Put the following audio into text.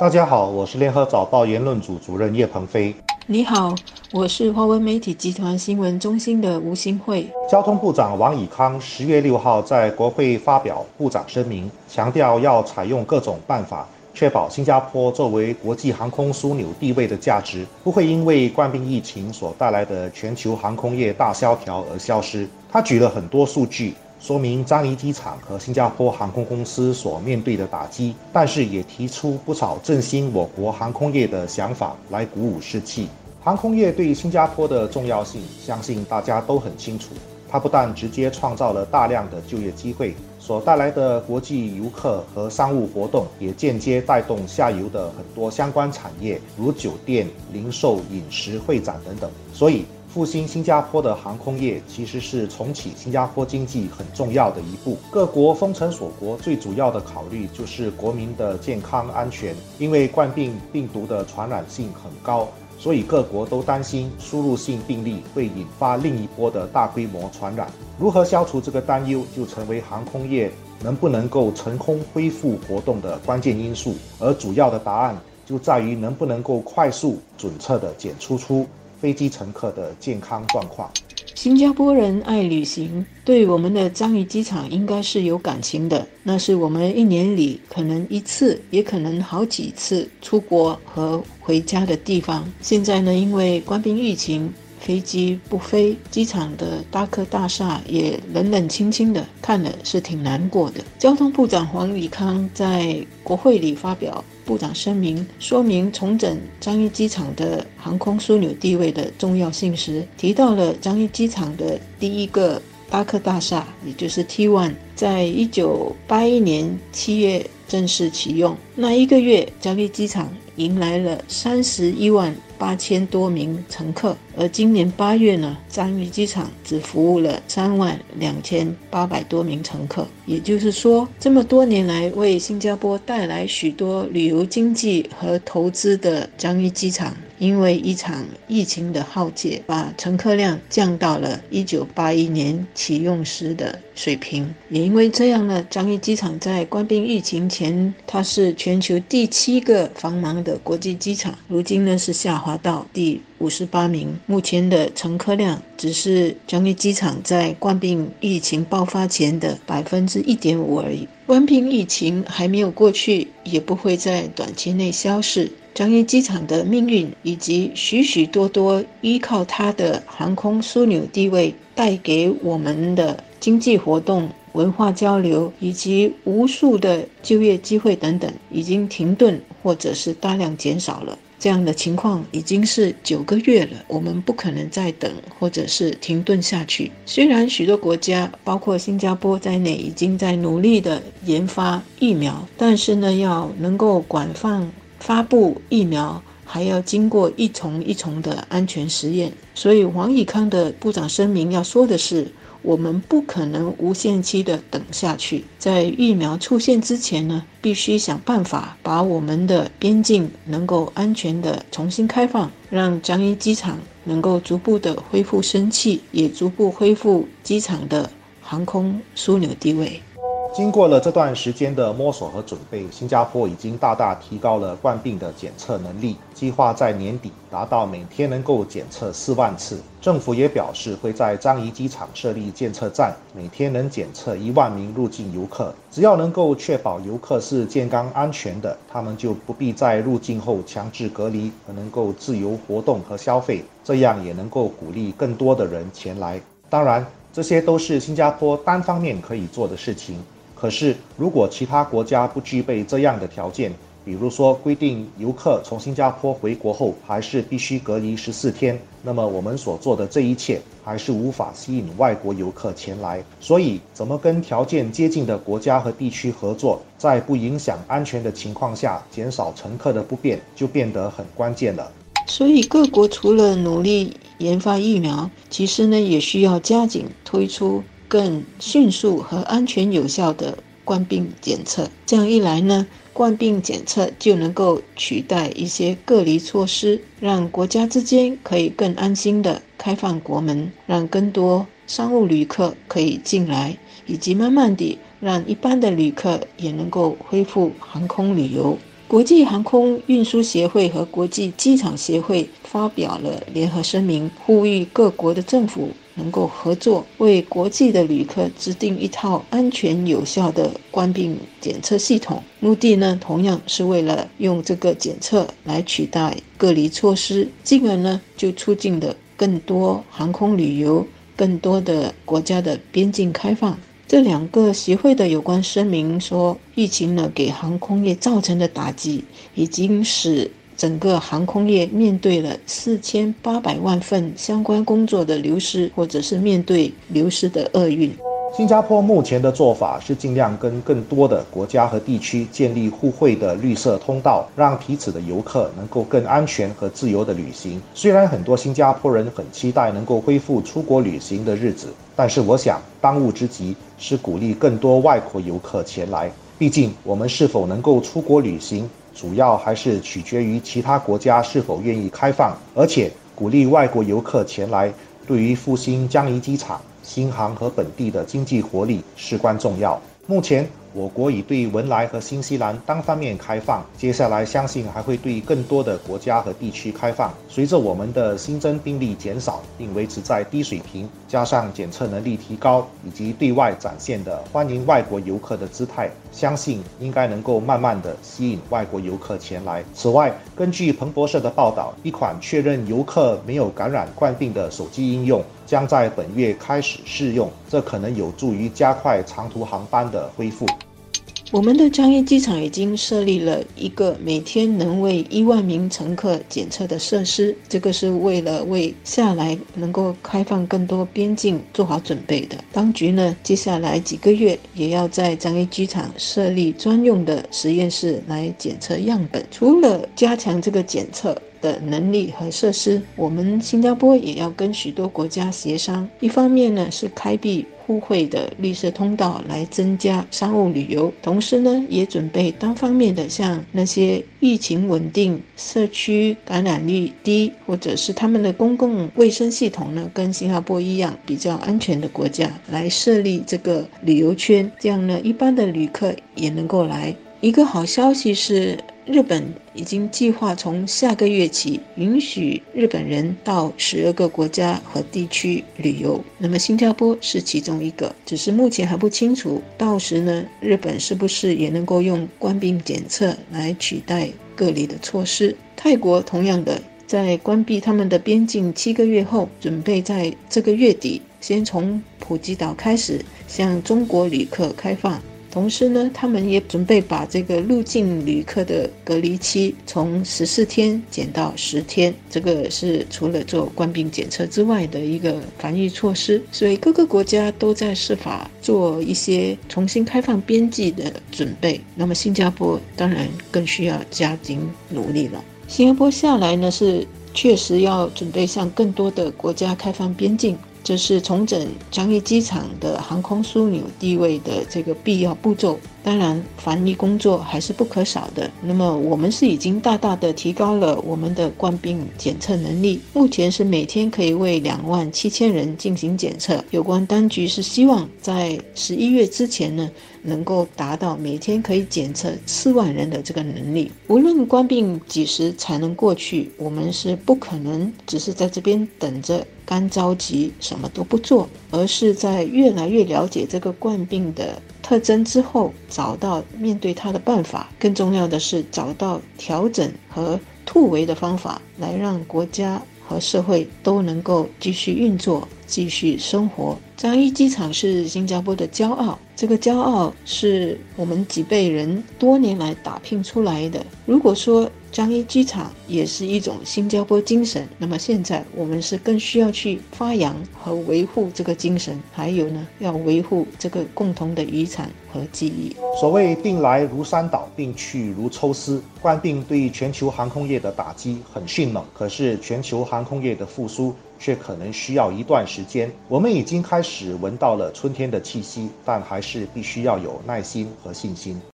大家好，我是联合早报言论组主任叶鹏飞。你好，我是华文媒体集团新闻中心的吴新慧。交通部长王以康十月六号在国会发表部长声明，强调要采用各种办法，确保新加坡作为国际航空枢纽地位的价值不会因为冠病疫情所带来的全球航空业大萧条而消失。他举了很多数据。说明樟宜机场和新加坡航空公司所面对的打击，但是也提出不少振兴我国航空业的想法来鼓舞士气。航空业对新加坡的重要性，相信大家都很清楚。它不但直接创造了大量的就业机会，所带来的国际游客和商务活动，也间接带动下游的很多相关产业，如酒店、零售、饮食、会展等等。所以。复兴新加坡的航空业其实是重启新加坡经济很重要的一步。各国封城锁国最主要的考虑就是国民的健康安全，因为冠病病毒的传染性很高，所以各国都担心输入性病例会引发另一波的大规模传染。如何消除这个担忧，就成为航空业能不能够成功恢复活动的关键因素。而主要的答案就在于能不能够快速准确的检出出。飞机乘客的健康状况。新加坡人爱旅行，对我们的樟宜机场应该是有感情的。那是我们一年里可能一次，也可能好几次出国和回家的地方。现在呢，因为官兵疫情，飞机不飞，机场的大客大厦也冷冷清清的，看了是挺难过的。交通部长黄礼康在国会里发表。部长声明说明重整樟宜机场的航空枢纽地位的重要性时，提到了樟宜机场的第一个巴克大厦，也就是 T One，在一九八一年七月正式启用。那一个月，樟宜机场迎来了三十一万。八千多名乘客，而今年八月呢，樟宜机场只服务了三万两千八百多名乘客。也就是说，这么多年来为新加坡带来许多旅游经济和投资的樟宜机场。因为一场疫情的浩劫，把乘客量降到了一九八一年启用时的水平。也因为这样呢，樟宜机场在关闭疫情前，它是全球第七个繁忙的国际机场，如今呢是下滑到第五十八名。目前的乘客量只是樟宜机场在冠病疫情爆发前的百分之一点五而已。关闭疫情还没有过去，也不会在短期内消失。樟宜机场的命运，以及许许多多依靠它的航空枢纽地位带给我们的经济活动、文化交流以及无数的就业机会等等，已经停顿或者是大量减少了。这样的情况已经是九个月了，我们不可能再等或者是停顿下去。虽然许多国家，包括新加坡在内，已经在努力的研发疫苗，但是呢，要能够广泛。发布疫苗还要经过一重一重的安全实验，所以王以康的部长声明要说的是，我们不可能无限期的等下去，在疫苗出现之前呢，必须想办法把我们的边境能够安全的重新开放，让樟宜机场能够逐步的恢复生气，也逐步恢复机场的航空枢纽地位。经过了这段时间的摸索和准备，新加坡已经大大提高了冠病的检测能力，计划在年底达到每天能够检测四万次。政府也表示会在樟宜机场设立检测站，每天能检测一万名入境游客。只要能够确保游客是健康安全的，他们就不必在入境后强制隔离，而能够自由活动和消费。这样也能够鼓励更多的人前来。当然，这些都是新加坡单方面可以做的事情。可是，如果其他国家不具备这样的条件，比如说规定游客从新加坡回国后还是必须隔离十四天，那么我们所做的这一切还是无法吸引外国游客前来。所以，怎么跟条件接近的国家和地区合作，在不影响安全的情况下减少乘客的不便，就变得很关键了。所以，各国除了努力研发疫苗，其实呢，也需要加紧推出。更迅速和安全有效的冠病检测，这样一来呢，冠病检测就能够取代一些隔离措施，让国家之间可以更安心的开放国门，让更多商务旅客可以进来，以及慢慢地让一般的旅客也能够恢复航空旅游。国际航空运输协会和国际机场协会发表了联合声明，呼吁各国的政府能够合作，为国际的旅客制定一套安全有效的冠病检测系统。目的呢，同样是为了用这个检测来取代隔离措施，进而呢就促进了更多航空旅游，更多的国家的边境开放。这两个协会的有关声明说，疫情呢给航空业造成的打击，已经使整个航空业面对了四千八百万份相关工作的流失，或者是面对流失的厄运。新加坡目前的做法是尽量跟更多的国家和地区建立互惠的绿色通道，让彼此的游客能够更安全和自由的旅行。虽然很多新加坡人很期待能够恢复出国旅行的日子，但是我想当务之急是鼓励更多外国游客前来。毕竟我们是否能够出国旅行，主要还是取决于其他国家是否愿意开放，而且鼓励外国游客前来，对于复兴江宜机场。新航和本地的经济活力至关重要。目前。我国已对文莱和新西兰单方面开放，接下来相信还会对更多的国家和地区开放。随着我们的新增病例减少并维持在低水平，加上检测能力提高以及对外展现的欢迎外国游客的姿态，相信应该能够慢慢的吸引外国游客前来。此外，根据彭博社的报道，一款确认游客没有感染冠病的手机应用将在本月开始试用，这可能有助于加快长途航班的恢复。我们的樟宜机场已经设立了一个每天能为一万名乘客检测的设施，这个是为了为下来能够开放更多边境做好准备的。当局呢，接下来几个月也要在樟宜机场设立专用的实验室来检测样本。除了加强这个检测的能力和设施，我们新加坡也要跟许多国家协商。一方面呢，是开辟。互惠的绿色通道来增加商务旅游，同时呢，也准备单方面的向那些疫情稳定、社区感染率低，或者是他们的公共卫生系统呢跟新加坡一样比较安全的国家来设立这个旅游圈，这样呢，一般的旅客也能够来。一个好消息是。日本已经计划从下个月起允许日本人到十二个国家和地区旅游，那么新加坡是其中一个，只是目前还不清楚，到时呢，日本是不是也能够用官兵检测来取代隔离的措施？泰国同样的，在关闭他们的边境七个月后，准备在这个月底先从普吉岛开始向中国旅客开放。同时呢，他们也准备把这个入境旅客的隔离期从十四天减到十天，这个是除了做官兵检测之外的一个防疫措施。所以各个国家都在设法做一些重新开放边际的准备。那么新加坡当然更需要加紧努力了。新加坡下来呢，是确实要准备向更多的国家开放边境。这是重整樟宜机场的航空枢纽地位的这个必要步骤。当然，防疫工作还是不可少的。那么，我们是已经大大的提高了我们的冠病检测能力，目前是每天可以为两万七千人进行检测。有关当局是希望在十一月之前呢，能够达到每天可以检测四万人的这个能力。无论冠病几时才能过去，我们是不可能只是在这边等着。干着急什么都不做，而是在越来越了解这个冠病的特征之后，找到面对它的办法。更重要的是，找到调整和突围的方法，来让国家和社会都能够继续运作、继续生活。樟宜机场是新加坡的骄傲，这个骄傲是我们几辈人多年来打拼出来的。如果说，樟宜机场也是一种新加坡精神。那么现在我们是更需要去发扬和维护这个精神，还有呢，要维护这个共同的遗产和记忆。所谓病来如山倒，病去如抽丝。冠病对全球航空业的打击很迅猛，可是全球航空业的复苏却可能需要一段时间。我们已经开始闻到了春天的气息，但还是必须要有耐心和信心。